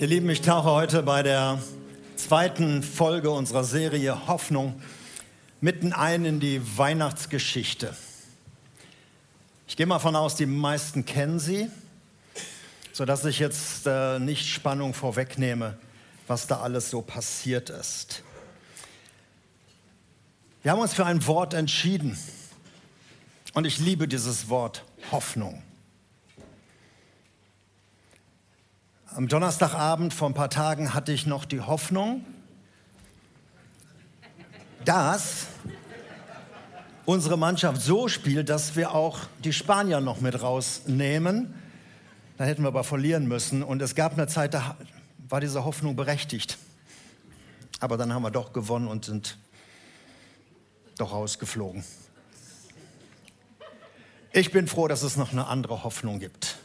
Ihr Lieben, ich tauche heute bei der zweiten Folge unserer Serie Hoffnung mitten ein in die Weihnachtsgeschichte. Ich gehe mal von aus, die meisten kennen sie, sodass ich jetzt äh, nicht Spannung vorwegnehme, was da alles so passiert ist. Wir haben uns für ein Wort entschieden und ich liebe dieses Wort Hoffnung. Am Donnerstagabend vor ein paar Tagen hatte ich noch die Hoffnung, dass unsere Mannschaft so spielt, dass wir auch die Spanier noch mit rausnehmen. Dann hätten wir aber verlieren müssen. Und es gab eine Zeit, da war diese Hoffnung berechtigt. Aber dann haben wir doch gewonnen und sind doch rausgeflogen. Ich bin froh, dass es noch eine andere Hoffnung gibt.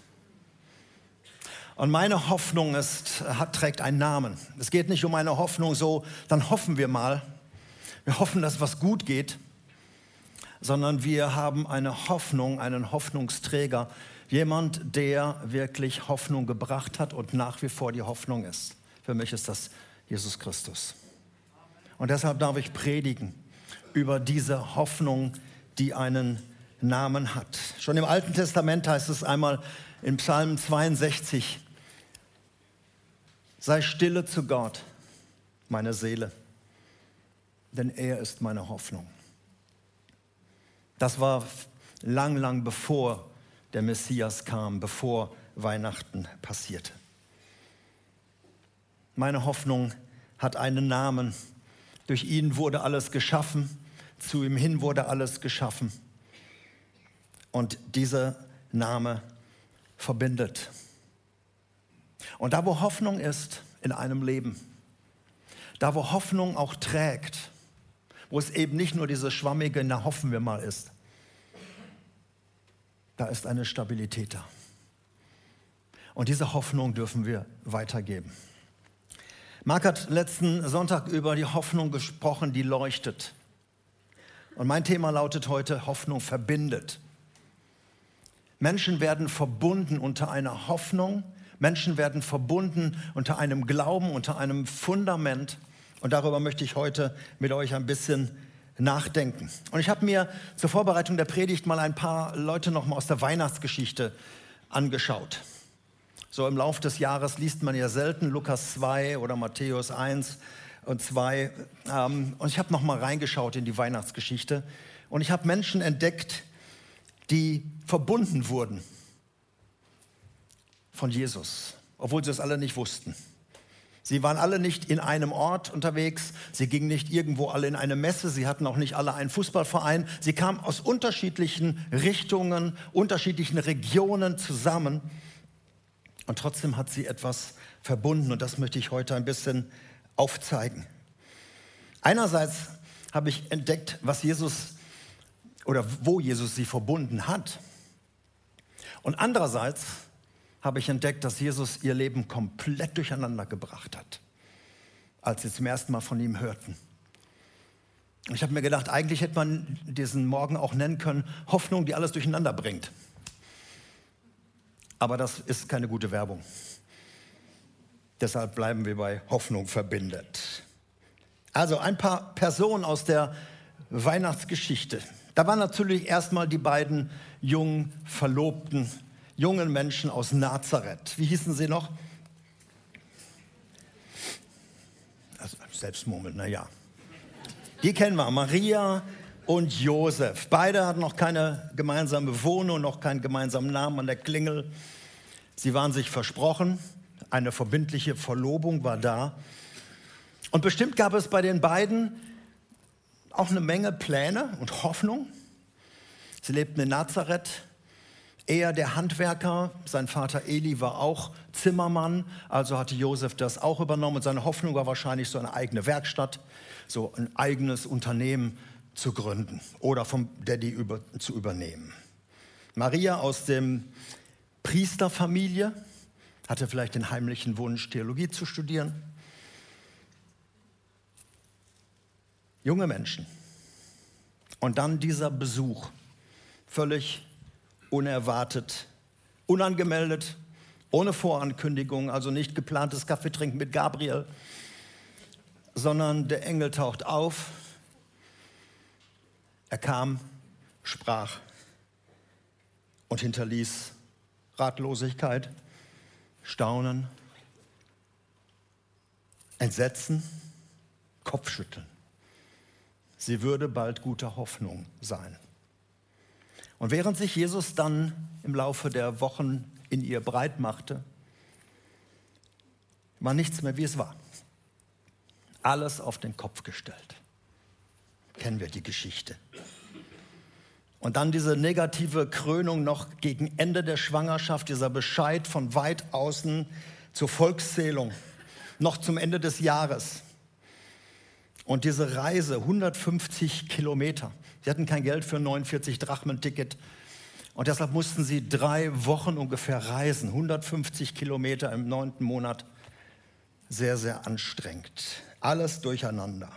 Und meine Hoffnung ist, hat, trägt einen Namen. Es geht nicht um eine Hoffnung so, dann hoffen wir mal. Wir hoffen, dass was gut geht, sondern wir haben eine Hoffnung, einen Hoffnungsträger, jemand, der wirklich Hoffnung gebracht hat und nach wie vor die Hoffnung ist. Für mich ist das Jesus Christus. Und deshalb darf ich predigen über diese Hoffnung, die einen Namen hat. Schon im Alten Testament heißt es einmal in Psalm 62, Sei stille zu Gott, meine Seele, denn er ist meine Hoffnung. Das war lang, lang bevor der Messias kam, bevor Weihnachten passierte. Meine Hoffnung hat einen Namen. Durch ihn wurde alles geschaffen, zu ihm hin wurde alles geschaffen. Und dieser Name verbindet. Und da, wo Hoffnung ist in einem Leben, da, wo Hoffnung auch trägt, wo es eben nicht nur diese schwammige, na hoffen wir mal ist, da ist eine Stabilität da. Und diese Hoffnung dürfen wir weitergeben. Marc hat letzten Sonntag über die Hoffnung gesprochen, die leuchtet. Und mein Thema lautet heute, Hoffnung verbindet. Menschen werden verbunden unter einer Hoffnung, Menschen werden verbunden unter einem Glauben, unter einem Fundament. Und darüber möchte ich heute mit euch ein bisschen nachdenken. Und ich habe mir zur Vorbereitung der Predigt mal ein paar Leute noch mal aus der Weihnachtsgeschichte angeschaut. So im Laufe des Jahres liest man ja selten Lukas 2 oder Matthäus 1 und 2. Ähm, und ich habe noch mal reingeschaut in die Weihnachtsgeschichte und ich habe Menschen entdeckt, die verbunden wurden von Jesus, obwohl sie es alle nicht wussten. Sie waren alle nicht in einem Ort unterwegs, sie gingen nicht irgendwo alle in eine Messe, sie hatten auch nicht alle einen Fußballverein, sie kamen aus unterschiedlichen Richtungen, unterschiedlichen Regionen zusammen und trotzdem hat sie etwas verbunden und das möchte ich heute ein bisschen aufzeigen. Einerseits habe ich entdeckt, was Jesus oder wo Jesus sie verbunden hat. Und andererseits habe ich entdeckt, dass Jesus ihr Leben komplett durcheinander gebracht hat, als sie zum ersten Mal von ihm hörten. Ich habe mir gedacht, eigentlich hätte man diesen Morgen auch nennen können, Hoffnung, die alles durcheinander bringt. Aber das ist keine gute Werbung. Deshalb bleiben wir bei Hoffnung verbindet. Also ein paar Personen aus der Weihnachtsgeschichte. Da waren natürlich erstmal die beiden jungen Verlobten jungen Menschen aus Nazareth. Wie hießen sie noch? Also Selbstmurmeln, naja. Die kennen wir, Maria und Josef. Beide hatten noch keine gemeinsame Wohnung, noch keinen gemeinsamen Namen an der Klingel. Sie waren sich versprochen, eine verbindliche Verlobung war da. Und bestimmt gab es bei den beiden auch eine Menge Pläne und Hoffnung. Sie lebten in Nazareth, er der Handwerker, sein Vater Eli war auch Zimmermann, also hatte Josef das auch übernommen. Und seine Hoffnung war wahrscheinlich so eine eigene Werkstatt, so ein eigenes Unternehmen zu gründen oder vom Daddy über, zu übernehmen. Maria aus dem Priesterfamilie hatte vielleicht den heimlichen Wunsch, Theologie zu studieren. Junge Menschen. Und dann dieser Besuch, völlig unerwartet, unangemeldet, Ohne Vorankündigung, also nicht geplantes Kaffeetrinken mit Gabriel, sondern der Engel taucht auf. Er kam, sprach und hinterließ Ratlosigkeit, Staunen, Entsetzen, Kopfschütteln. Sie würde bald gute Hoffnung sein. Und während sich Jesus dann im Laufe der Wochen in ihr breit machte, war nichts mehr, wie es war. Alles auf den Kopf gestellt. Kennen wir die Geschichte. Und dann diese negative Krönung noch gegen Ende der Schwangerschaft, dieser Bescheid von weit außen zur Volkszählung, noch zum Ende des Jahres. Und diese Reise, 150 Kilometer. Sie hatten kein Geld für ein 49 Drachmen-Ticket. Und deshalb mussten sie drei Wochen ungefähr reisen, 150 Kilometer im neunten Monat. Sehr, sehr anstrengend. Alles durcheinander.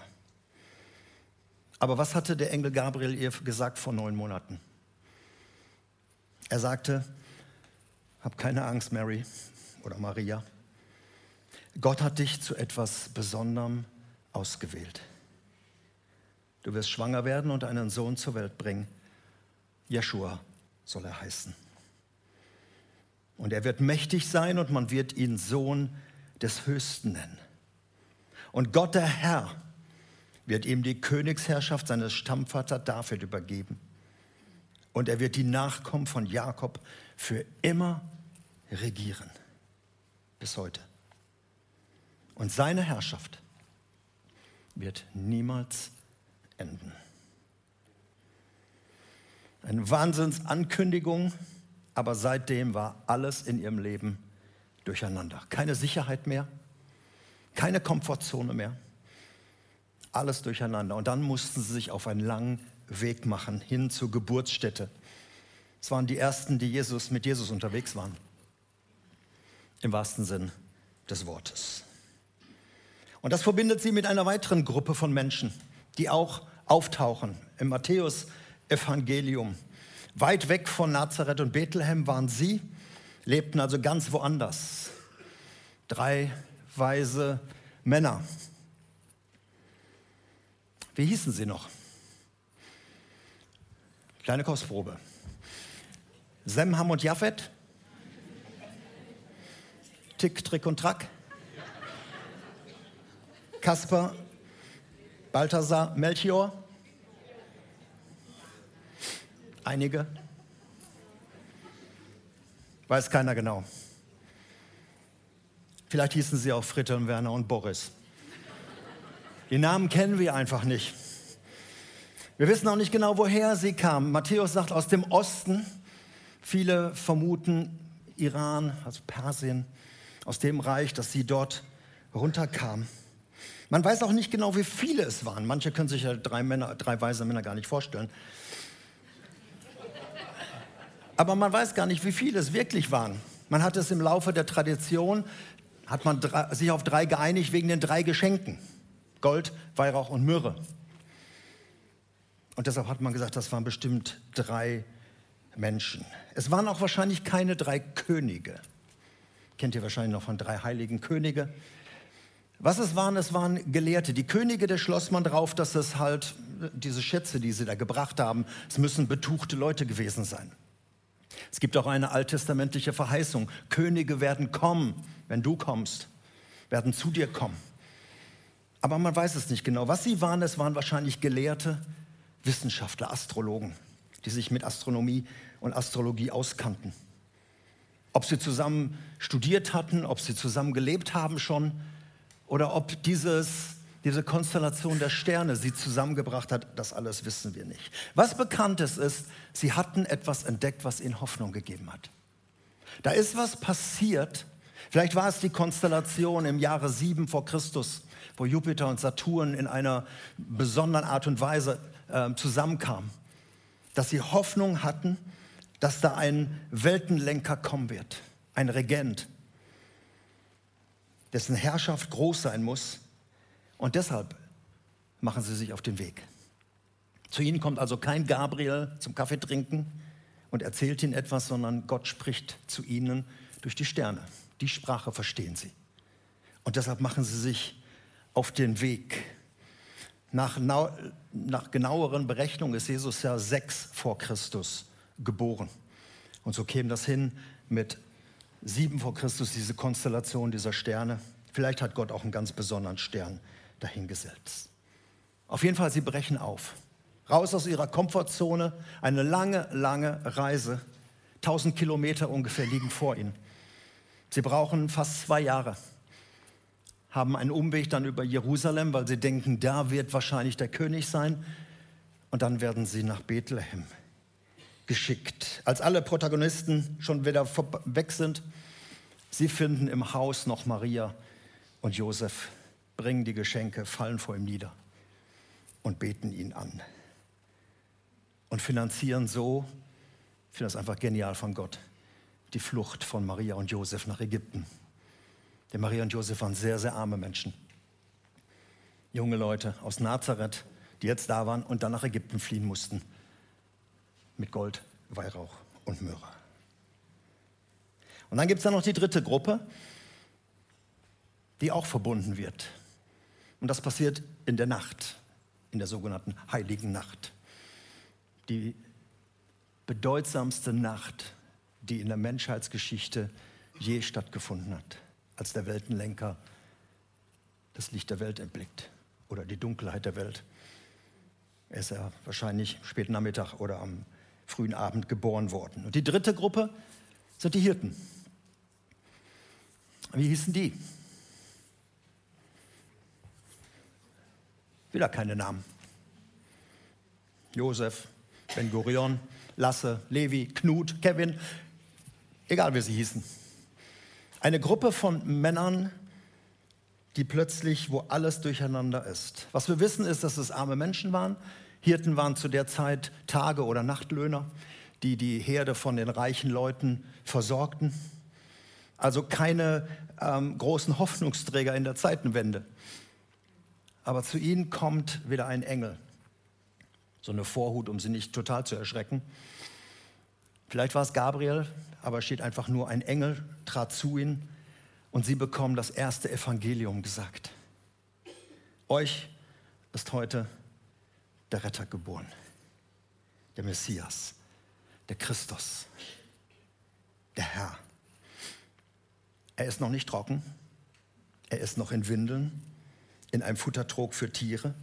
Aber was hatte der Engel Gabriel ihr gesagt vor neun Monaten? Er sagte, hab keine Angst, Mary oder Maria. Gott hat dich zu etwas Besonderem ausgewählt. Du wirst schwanger werden und einen Sohn zur Welt bringen. Jeshua soll er heißen. Und er wird mächtig sein und man wird ihn Sohn des Höchsten nennen. Und Gott der Herr wird ihm die Königsherrschaft seines Stammvaters David übergeben. Und er wird die Nachkommen von Jakob für immer regieren. Bis heute. Und seine Herrschaft wird niemals enden. Eine Wahnsinnsankündigung, aber seitdem war alles in ihrem Leben durcheinander. Keine Sicherheit mehr, keine Komfortzone mehr, alles durcheinander. Und dann mussten sie sich auf einen langen Weg machen hin zur Geburtsstätte. Es waren die ersten, die Jesus, mit Jesus unterwegs waren. Im wahrsten Sinn des Wortes. Und das verbindet sie mit einer weiteren Gruppe von Menschen, die auch auftauchen im Matthäus-Evangelium. Weit weg von Nazareth und Bethlehem waren sie, lebten also ganz woanders. Drei weise Männer. Wie hießen sie noch? Kleine Kostprobe. Sem, Ham und Japhet? Tick, Trick und Track? Kasper, Balthasar, Melchior? Einige? Weiß keiner genau. Vielleicht hießen sie auch Fritte Werner und Boris. Die Namen kennen wir einfach nicht. Wir wissen auch nicht genau, woher sie kamen. Matthäus sagt aus dem Osten. Viele vermuten Iran, also Persien, aus dem Reich, dass sie dort runterkamen. Man weiß auch nicht genau, wie viele es waren. Manche können sich ja drei, Männer, drei weise Männer gar nicht vorstellen. Aber man weiß gar nicht, wie viele es wirklich waren. Man hat es im Laufe der Tradition, hat man sich auf drei geeinigt wegen den drei Geschenken. Gold, Weihrauch und Myrrhe. Und deshalb hat man gesagt, das waren bestimmt drei Menschen. Es waren auch wahrscheinlich keine drei Könige. Kennt ihr wahrscheinlich noch von drei heiligen Könige. Was es waren, es waren Gelehrte. Die Könige, da schloss man drauf, dass es halt diese Schätze, die sie da gebracht haben, es müssen betuchte Leute gewesen sein. Es gibt auch eine alttestamentliche Verheißung. Könige werden kommen, wenn du kommst, werden zu dir kommen. Aber man weiß es nicht genau. Was sie waren, es waren wahrscheinlich Gelehrte, Wissenschaftler, Astrologen, die sich mit Astronomie und Astrologie auskannten. Ob sie zusammen studiert hatten, ob sie zusammen gelebt haben schon, oder ob dieses, diese Konstellation der Sterne sie zusammengebracht hat, das alles wissen wir nicht. Was bekannt ist, ist, sie hatten etwas entdeckt, was ihnen Hoffnung gegeben hat. Da ist was passiert. Vielleicht war es die Konstellation im Jahre 7 vor Christus, wo Jupiter und Saturn in einer besonderen Art und Weise äh, zusammenkamen, dass sie Hoffnung hatten, dass da ein Weltenlenker kommen wird, ein Regent, dessen Herrschaft groß sein muss. Und deshalb machen sie sich auf den Weg. Zu ihnen kommt also kein Gabriel zum Kaffee trinken und erzählt ihnen etwas, sondern Gott spricht zu ihnen Durch die Sterne. Die Sprache verstehen sie. Und deshalb machen sie sich auf den Weg. Nach, nach genaueren Berechnungen ist Jesus ja sechs vor Christus geboren. Und so käme das hin mit sieben vor Christus, diese Konstellation dieser Sterne. Vielleicht hat Gott auch einen ganz besonderen Stern dahingesetzt. Auf jeden Fall, sie brechen auf. Raus aus ihrer Komfortzone, eine lange, lange Reise. 1000 Kilometer ungefähr liegen vor ihnen. Sie brauchen fast zwei Jahre, haben einen Umweg dann über Jerusalem, weil sie denken, da wird wahrscheinlich der König sein. Und dann werden sie nach Bethlehem geschickt. Als alle Protagonisten schon wieder weg sind, sie finden im Haus noch Maria und Josef, bringen die Geschenke, fallen vor ihm nieder und beten ihn an. Und finanzieren so, ich finde das einfach genial von Gott, die Flucht von Maria und Josef nach Ägypten. Denn Maria und Josef waren sehr, sehr arme Menschen. Junge Leute aus Nazareth, die jetzt da waren und dann nach Ägypten fliehen mussten mit Gold, Weihrauch und Myrrhe. Und dann gibt es dann noch die dritte Gruppe, die auch verbunden wird. Und das passiert in der Nacht, in der sogenannten heiligen Nacht. Die bedeutsamste Nacht, die in der Menschheitsgeschichte je stattgefunden hat, als der Weltenlenker das Licht der Welt erblickt oder die Dunkelheit der Welt. Er ist ja wahrscheinlich späten Nachmittag oder am frühen Abend geboren worden. Und die dritte Gruppe sind die Hirten. Wie hießen die? Wieder keine Namen. Josef, Ben Gurion, Lasse, Levi, Knut, Kevin, egal wie sie hießen. Eine Gruppe von Männern, die plötzlich, wo alles durcheinander ist. Was wir wissen ist, dass es arme Menschen waren, Hirten waren zu der Zeit Tage- oder Nachtlöhner, die die Herde von den reichen Leuten versorgten. Also keine ähm, großen Hoffnungsträger in der Zeitenwende. Aber zu ihnen kommt wieder ein Engel. So eine Vorhut, um sie nicht total zu erschrecken. Vielleicht war es Gabriel, aber es steht einfach nur, ein Engel trat zu ihnen und sie bekommen das erste Evangelium gesagt. Euch ist heute der Retter geboren, der Messias, der Christus, der Herr. Er ist noch nicht trocken, er ist noch in Windeln, in einem Futtertrog für Tiere,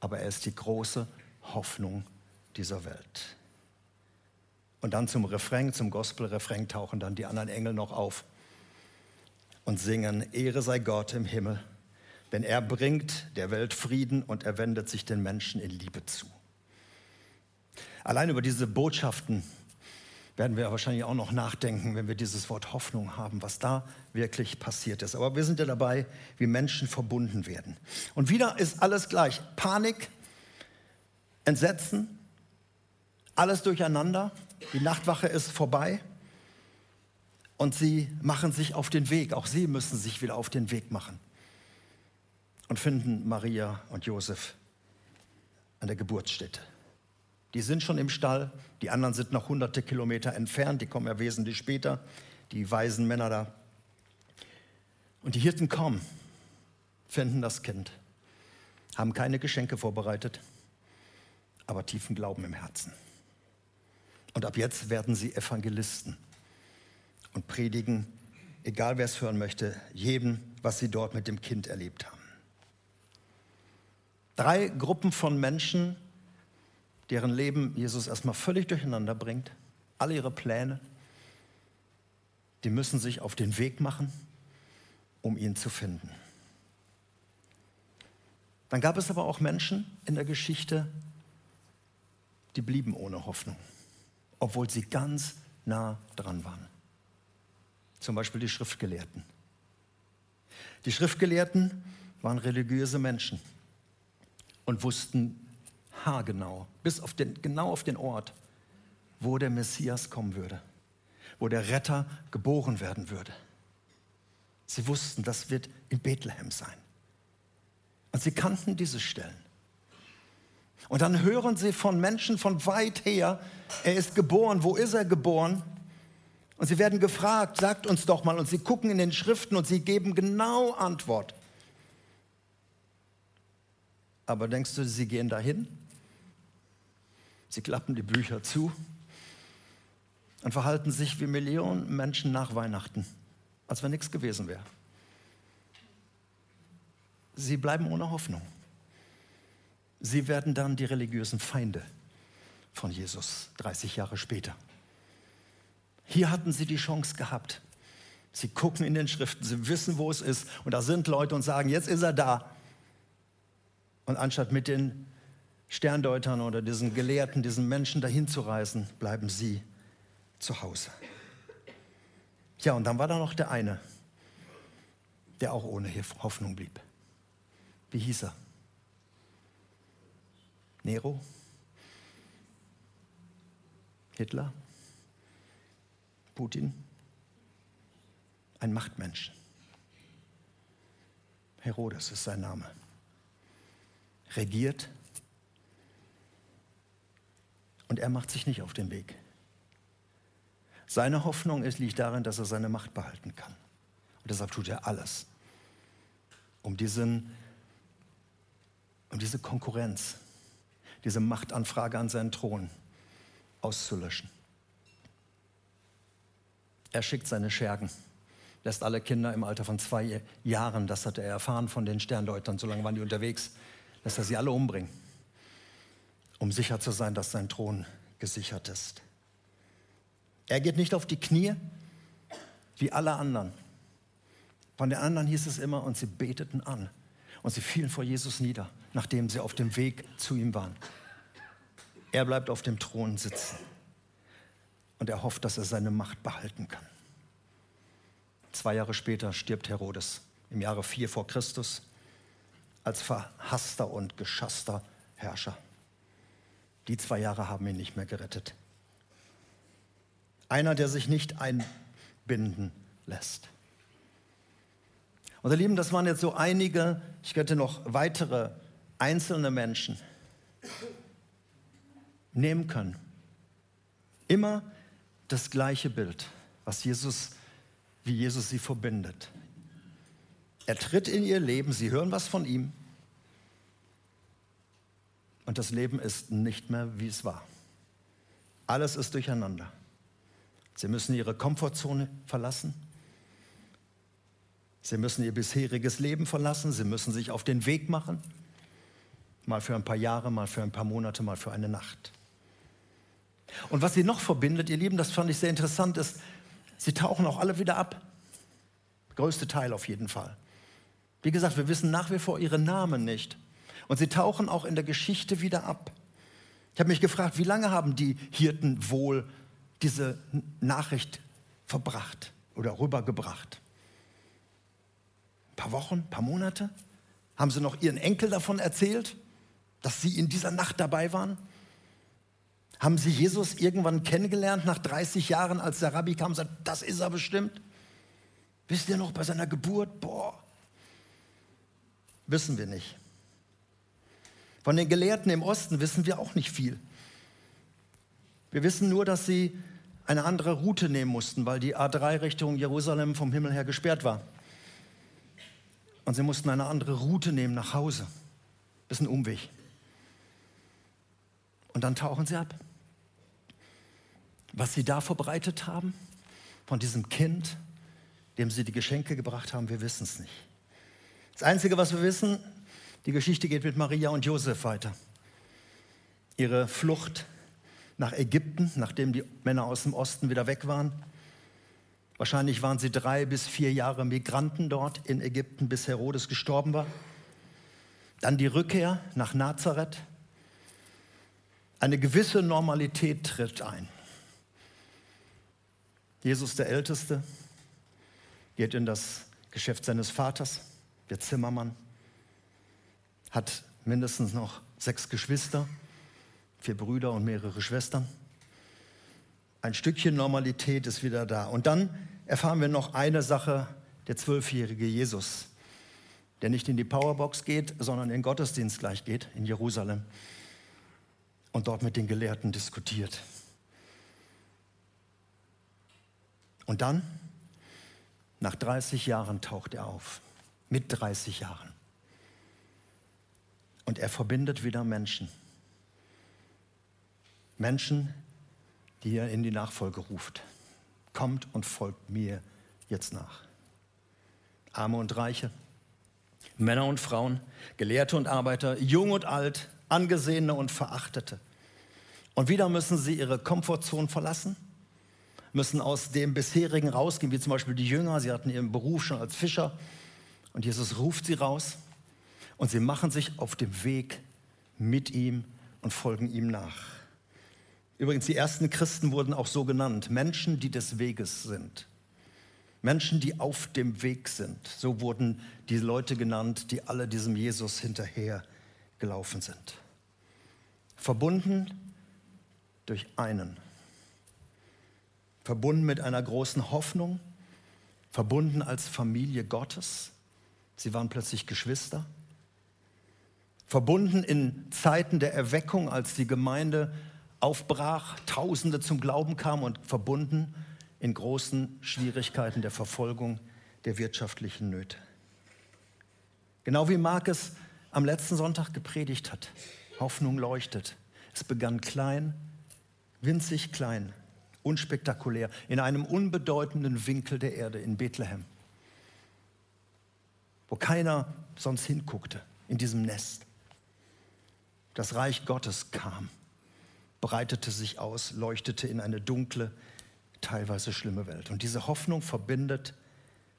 aber er ist die große Hoffnung dieser Welt. Und dann zum Refrain, zum Gospel-Refrain tauchen dann die anderen Engel noch auf und singen, Ehre sei Gott im Himmel denn er bringt der Welt Frieden und er wendet sich den Menschen in Liebe zu. Allein über diese Botschaften werden wir wahrscheinlich auch noch nachdenken, wenn wir dieses Wort Hoffnung haben, was da wirklich passiert ist. Aber wir sind ja dabei, wie Menschen verbunden werden. Und wieder ist alles gleich. Panik, Entsetzen, alles durcheinander. Die Nachtwache ist vorbei. Und sie machen sich auf den Weg. Auch sie müssen sich wieder auf den Weg machen und finden Maria und Josef an der Geburtsstätte. Die sind schon im Stall, die anderen sind noch hunderte Kilometer entfernt, die kommen ja wesentlich später, die weisen Männer da. Und die Hirten kommen, finden das Kind, haben keine Geschenke vorbereitet, aber tiefen Glauben im Herzen. Und ab jetzt werden sie Evangelisten und predigen, egal wer es hören möchte, jedem, was sie dort mit dem Kind erlebt haben. Drei Gruppen von Menschen, deren Leben Jesus erstmal völlig durcheinander bringt. Alle ihre Pläne. Die müssen sich auf den Weg machen, um ihn zu finden. Dann gab es aber auch Menschen in der Geschichte, die blieben ohne Hoffnung, obwohl sie ganz nah dran waren. Zum Beispiel die Schriftgelehrten. Die Schriftgelehrten waren religiöse Menschen und wussten haargenau, bis auf den, genau auf den Ort, wo der Messias kommen würde, wo der Retter geboren werden würde. Sie wussten, das wird in Bethlehem sein. Und sie kannten diese Stellen. Und dann hören sie von Menschen von weit her, er ist geboren. Wo ist er geboren? Und sie werden gefragt, sagt uns doch mal, und sie gucken in den Schriften und sie geben genau Antwort. Aber denkst du, sie gehen dahin? Sie klappen die Bücher zu und verhalten sich wie Millionen Menschen nach Weihnachten, als wenn nichts gewesen wäre. Sie bleiben ohne Hoffnung. Sie werden dann die religiösen Feinde von Jesus 30 Jahre später. Hier hatten sie die Chance gehabt. Sie gucken in den Schriften, sie wissen, wo es ist. Und da sind Leute und sagen, jetzt ist er da. Und anstatt mit den Sterndeutern oder diesen Gelehrten, diesen Menschen dahin zu reisen, bleiben sie zu Hause. Ja, und dann war da noch der eine, der auch ohne Hoffnung blieb. Wie hieß er? Nero? Hitler? Putin? Ein Machtmensch. Herodes ist sein Name. Regiert und er macht sich nicht auf den Weg. Seine Hoffnung ist, liegt darin, dass er seine Macht behalten kann. Und deshalb tut er alles, um, diesen, um diese Konkurrenz, diese Machtanfrage an seinen Thron auszulöschen. Er schickt seine Schergen, lässt alle Kinder im Alter von zwei Jahren, das hat er erfahren von den Sterndeutern, so lange waren die unterwegs, lässt er sie alle umbringen, um sicher zu sein, dass sein Thron gesichert ist. Er geht nicht auf die Knie wie alle anderen. Von den anderen hieß es immer, und sie beteten an. Und sie fielen vor Jesus nieder, nachdem sie auf dem Weg zu ihm waren. Er bleibt auf dem Thron sitzen. Und er hofft, dass er seine Macht behalten kann. Zwei Jahre später stirbt Herodes im Jahre 4 vor Christus als verhasster und geschasster Herrscher. Die zwei Jahre haben ihn nicht mehr gerettet. Einer, der sich nicht einbinden lässt. Und ihr Lieben, das waren jetzt so einige, ich könnte noch weitere einzelne Menschen nehmen können. Immer das gleiche Bild, was Jesus, wie Jesus sie verbindet. Er tritt in ihr Leben, sie hören was von ihm und das Leben ist nicht mehr, wie es war. Alles ist durcheinander. Sie müssen ihre Komfortzone verlassen. Sie müssen ihr bisheriges Leben verlassen. Sie müssen sich auf den Weg machen. Mal für ein paar Jahre, mal für ein paar Monate, mal für eine Nacht. Und was sie noch verbindet, ihr Lieben, das fand ich sehr interessant, ist, sie tauchen auch alle wieder ab. größte Teil auf jeden Fall. Wie gesagt, wir wissen nach wie vor ihre Namen nicht. Und sie tauchen auch in der Geschichte wieder ab. Ich habe mich gefragt, wie lange haben die Hirten wohl diese Nachricht verbracht oder rübergebracht? Ein paar Wochen, ein paar Monate? Haben sie noch ihren Enkel davon erzählt, dass sie in dieser Nacht dabei waren? Haben sie Jesus irgendwann kennengelernt nach 30 Jahren, als der Rabbi kam und sagte, das ist er bestimmt? Wisst ihr noch bei seiner Geburt? Boah, wissen wir nicht. Von den Gelehrten im Osten wissen wir auch nicht viel. Wir wissen nur, dass sie eine andere Route nehmen mussten, weil die A3 Richtung Jerusalem vom Himmel her gesperrt war. Und sie mussten eine andere Route nehmen nach Hause. Das ist ein Umweg. Und dann tauchen sie ab. Was sie da verbreitet haben, von diesem Kind, dem sie die Geschenke gebracht haben, wir wissen es nicht. Das Einzige, was wir wissen, die Geschichte geht mit Maria und Josef weiter. Ihre Flucht nach Ägypten, nachdem die Männer aus dem Osten wieder weg waren. Wahrscheinlich waren sie drei bis vier Jahre Migranten dort in Ägypten, bis Herodes gestorben war. Dann die Rückkehr nach Nazareth. Eine gewisse Normalität tritt ein. Jesus, der Älteste, geht in das Geschäft seines Vaters, der Zimmermann, hat mindestens noch sechs Geschwister vier Brüder und mehrere Schwestern. Ein Stückchen Normalität ist wieder da. Und dann erfahren wir noch eine Sache, der zwölfjährige Jesus, der nicht in die Powerbox geht, sondern in Gottesdienst gleich geht, in Jerusalem, und dort mit den Gelehrten diskutiert. Und dann, nach 30 Jahren, taucht er auf. Mit 30 Jahren. Und er verbindet wieder Menschen. Menschen, die er in die Nachfolge ruft. Kommt und folgt mir jetzt nach. Arme und Reiche, Männer und Frauen, Gelehrte und Arbeiter, jung und alt, Angesehene und Verachtete. Und wieder müssen sie ihre Komfortzone verlassen, müssen aus dem bisherigen rausgehen, wie zum Beispiel die Jünger. Sie hatten ihren Beruf schon als Fischer und Jesus ruft sie raus und sie machen sich auf dem Weg mit ihm und folgen ihm nach. Übrigens, die ersten Christen wurden auch so genannt, Menschen, die des Weges sind. Menschen, die auf dem Weg sind. So wurden die Leute genannt, die alle diesem Jesus hinterher gelaufen sind. Verbunden durch einen. Verbunden mit einer großen Hoffnung. Verbunden als Familie Gottes. Sie waren plötzlich Geschwister. Verbunden in Zeiten der Erweckung, als die Gemeinde aufbrach, Tausende zum Glauben kamen und verbunden in großen Schwierigkeiten der Verfolgung, der wirtschaftlichen Nöte. Genau wie Mark es am letzten Sonntag gepredigt hat. Hoffnung leuchtet. Es begann klein, winzig klein, unspektakulär, in einem unbedeutenden Winkel der Erde in Bethlehem, wo keiner sonst hinguckte, in diesem Nest. Das Reich Gottes kam, breitete sich aus, leuchtete in eine dunkle, teilweise schlimme Welt. Und diese Hoffnung verbindet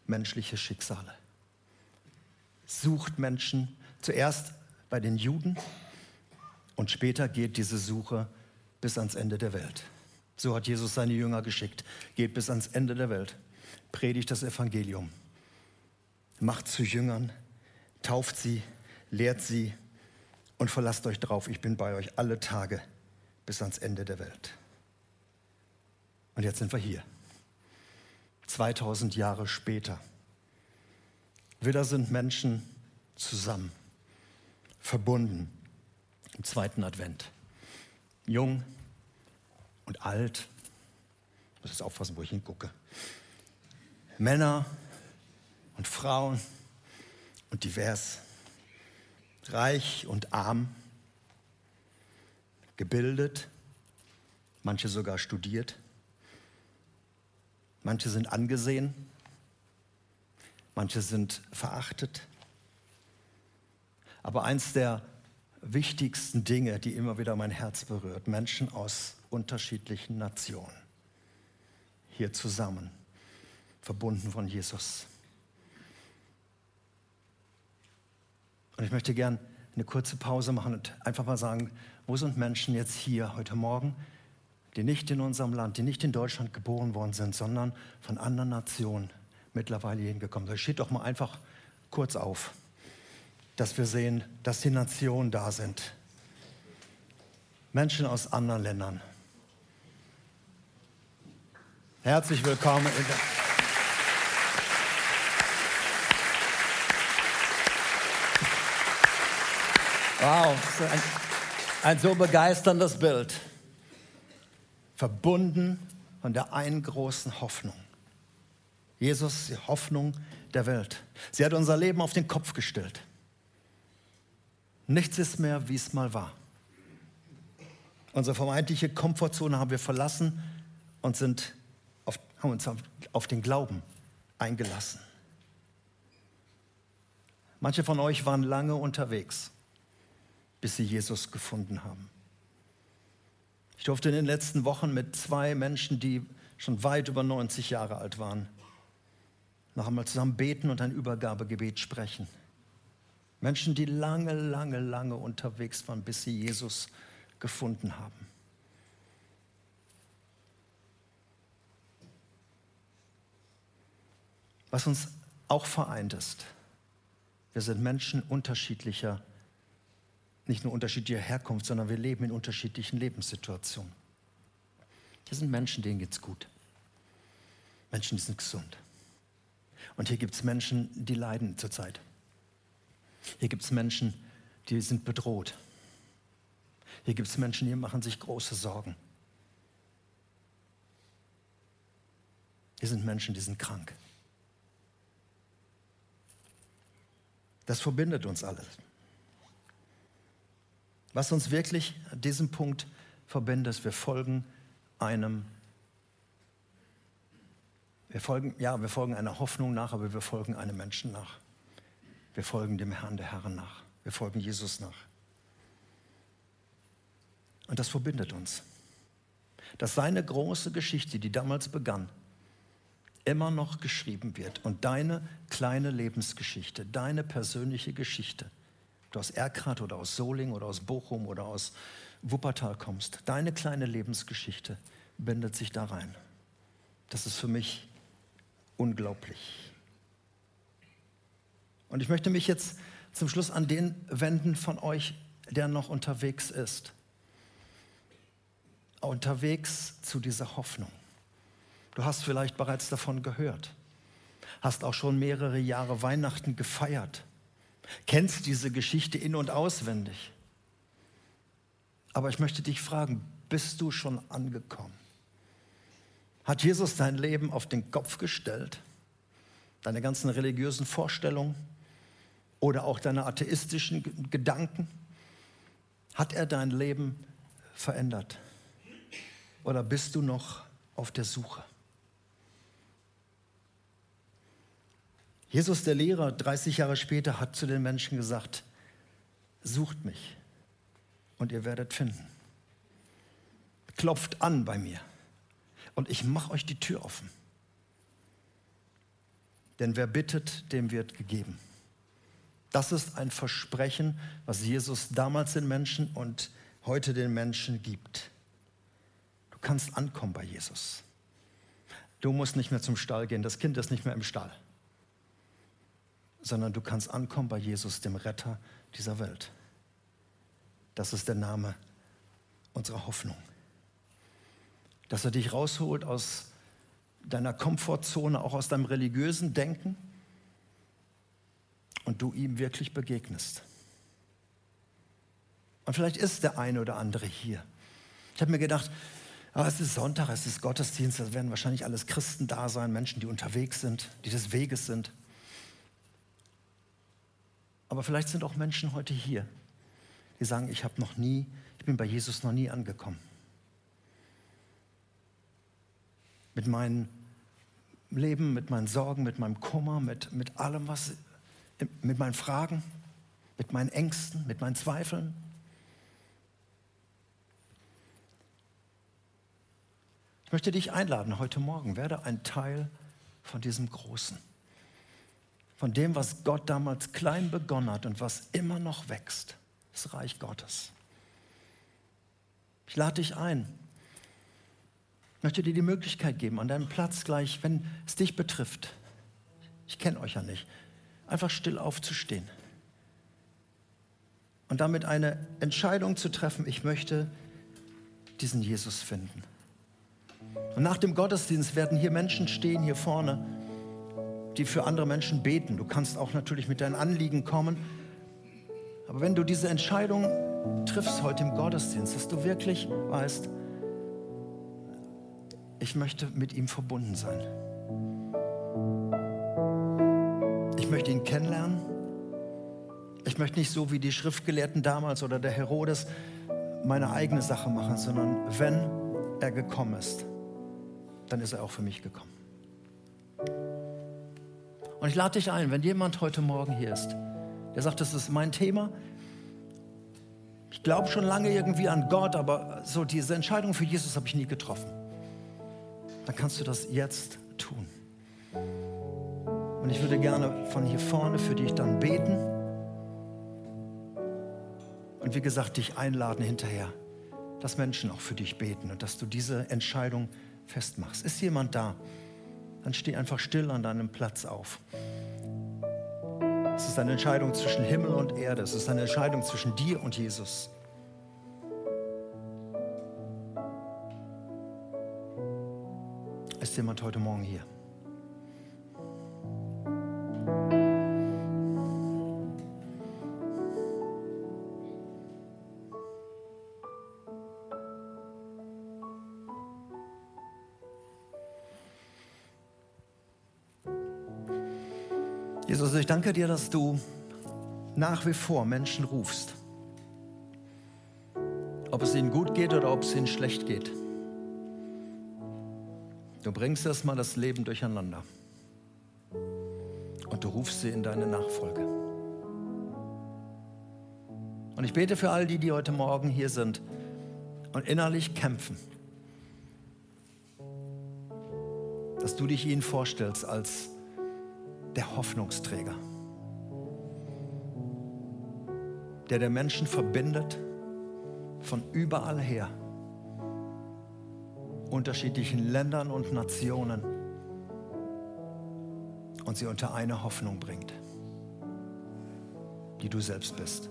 menschliche Schicksale. Sucht Menschen zuerst bei den Juden und später geht diese Suche bis ans Ende der Welt. So hat Jesus seine Jünger geschickt. Geht bis ans Ende der Welt. Predigt das Evangelium. Macht zu Jüngern. Tauft sie. Lehrt sie. Und verlasst euch drauf. Ich bin bei euch alle Tage bis ans Ende der Welt. Und jetzt sind wir hier. 2000 Jahre später. Wieder sind Menschen zusammen, verbunden im zweiten Advent. Jung und alt. Ich muss jetzt aufpassen, wo ich hingucke. Männer und Frauen und divers. Reich und arm. Gebildet. Manche sogar studiert Manche sind angesehen, manche sind verachtet. Aber eins der wichtigsten Dinge, die immer wieder mein Herz berührt, Menschen aus unterschiedlichen Nationen, hier zusammen, verbunden von Jesus. Und ich möchte gern eine kurze Pause machen und einfach mal sagen, wo sind Menschen jetzt hier heute Morgen, die nicht in unserem Land, die nicht in Deutschland geboren worden sind, sondern von anderen Nationen mittlerweile hingekommen sind. Steht doch mal einfach kurz auf, dass wir sehen, dass die Nationen da sind. Menschen aus anderen Ländern. Herzlich willkommen. Wow, ein, ein so begeisterndes Bild verbunden von der einen großen Hoffnung. Jesus, die Hoffnung der Welt. Sie hat unser Leben auf den Kopf gestellt. Nichts ist mehr, wie es mal war. Unsere vermeintliche Komfortzone haben wir verlassen und sind auf, haben uns auf den Glauben eingelassen. Manche von euch waren lange unterwegs, bis sie Jesus gefunden haben. Ich durfte in den letzten Wochen mit zwei Menschen, die schon weit über 90 Jahre alt waren, noch einmal zusammen beten und ein Übergabegebet sprechen. Menschen, die lange, lange, lange unterwegs waren, bis sie Jesus gefunden haben. Was uns auch vereint ist, wir sind Menschen unterschiedlicher nicht nur unterschiedlicher Herkunft, sondern wir leben in unterschiedlichen Lebenssituationen. Hier sind Menschen, denen geht es gut. Menschen, die sind gesund. Und hier gibt es Menschen, die leiden zurzeit. Hier gibt es Menschen, die sind bedroht. Hier gibt es Menschen, die machen sich große Sorgen. Hier sind Menschen, die sind krank. Das verbindet uns alles. Was uns wirklich an diesem Punkt verbindet, ist, wir folgen einem, wir folgen, ja, wir folgen einer Hoffnung nach, aber wir folgen einem Menschen nach. Wir folgen dem Herrn der Herren nach. Wir folgen Jesus nach. Und das verbindet uns. Dass seine große Geschichte, die damals begann, immer noch geschrieben wird. Und deine kleine Lebensgeschichte, deine persönliche Geschichte, du aus Erkrath oder aus Soling oder aus Bochum oder aus Wuppertal kommst, deine kleine Lebensgeschichte bindet sich da rein. Das ist für mich unglaublich. Und ich möchte mich jetzt zum Schluss an den wenden von euch, der noch unterwegs ist. Unterwegs zu dieser Hoffnung. Du hast vielleicht bereits davon gehört, hast auch schon mehrere Jahre Weihnachten gefeiert, kennst diese Geschichte in und auswendig. Aber ich möchte dich fragen, bist du schon angekommen? Hat Jesus dein Leben auf den Kopf gestellt? Deine ganzen religiösen Vorstellungen oder auch deine atheistischen Gedanken? Hat er dein Leben verändert? Oder bist du noch auf der Suche? Jesus, der Lehrer, 30 Jahre später, hat zu den Menschen gesagt, sucht mich und ihr werdet finden. Klopft an bei mir und ich mache euch die Tür offen. Denn wer bittet, dem wird gegeben. Das ist ein Versprechen, was Jesus damals den Menschen und heute den Menschen gibt. Du kannst ankommen bei Jesus. Du musst nicht mehr zum Stall gehen, das Kind ist nicht mehr im Stall sondern du kannst ankommen bei Jesus, dem Retter dieser Welt. Das ist der Name unserer Hoffnung. Dass er dich rausholt aus deiner Komfortzone, auch aus deinem religiösen Denken und du ihm wirklich begegnest. Und vielleicht ist der eine oder andere hier. Ich habe mir gedacht, aber es ist Sonntag, es ist Gottesdienst, da werden wahrscheinlich alles Christen da sein, Menschen, die unterwegs sind, die des Weges sind. Aber vielleicht sind auch Menschen heute hier, die sagen, ich habe noch nie, ich bin bei Jesus noch nie angekommen. Mit meinem Leben, mit meinen Sorgen, mit meinem Kummer, mit, mit allem, was, mit meinen Fragen, mit meinen Ängsten, mit meinen Zweifeln. Ich möchte dich einladen heute Morgen, werde ein Teil von diesem Großen von dem, was Gott damals klein begonnen hat und was immer noch wächst, das Reich Gottes. Ich lade dich ein. Möchte dir die Möglichkeit geben, an deinem Platz gleich, wenn es dich betrifft, ich kenne euch ja nicht, einfach still aufzustehen und damit eine Entscheidung zu treffen, ich möchte diesen Jesus finden. Und nach dem Gottesdienst werden hier Menschen stehen, hier vorne, die für andere Menschen beten. Du kannst auch natürlich mit deinen Anliegen kommen. Aber wenn du diese Entscheidung triffst heute im Gottesdienst, dass du wirklich weißt, ich möchte mit ihm verbunden sein. Ich möchte ihn kennenlernen. Ich möchte nicht so wie die Schriftgelehrten damals oder der Herodes meine eigene Sache machen, sondern wenn er gekommen ist, dann ist er auch für mich gekommen. Und ich lade dich ein, wenn jemand heute Morgen hier ist, der sagt, das ist mein Thema. Ich glaube schon lange irgendwie an Gott, aber so diese Entscheidung für Jesus habe ich nie getroffen. Dann kannst du das jetzt tun. Und ich würde gerne von hier vorne für dich dann beten. Und wie gesagt, dich einladen hinterher, dass Menschen auch für dich beten und dass du diese Entscheidung festmachst. Ist jemand da? Dann steh einfach still an deinem Platz auf. Es ist eine Entscheidung zwischen Himmel und Erde. Es ist eine Entscheidung zwischen dir und Jesus. Ist jemand heute Morgen hier? Jesus, ich danke dir, dass du nach wie vor Menschen rufst. Ob es ihnen gut geht oder ob es ihnen schlecht geht. Du bringst erstmal das Leben durcheinander. Und du rufst sie in deine Nachfolge. Und ich bete für all die, die heute Morgen hier sind und innerlich kämpfen, dass du dich ihnen vorstellst als der Hoffnungsträger, der der Menschen verbindet von überall her, unterschiedlichen Ländern und Nationen und sie unter eine Hoffnung bringt, die du selbst bist.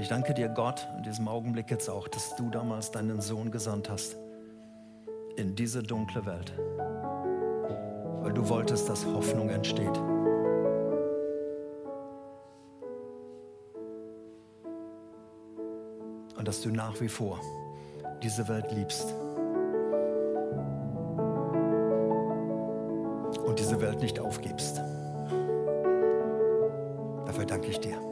Und ich danke dir, Gott, in diesem Augenblick jetzt auch, dass du damals deinen Sohn gesandt hast in diese dunkle Welt, weil du wolltest, dass Hoffnung entsteht. Und dass du nach wie vor diese Welt liebst. Und diese Welt nicht aufgibst. Dafür danke ich dir.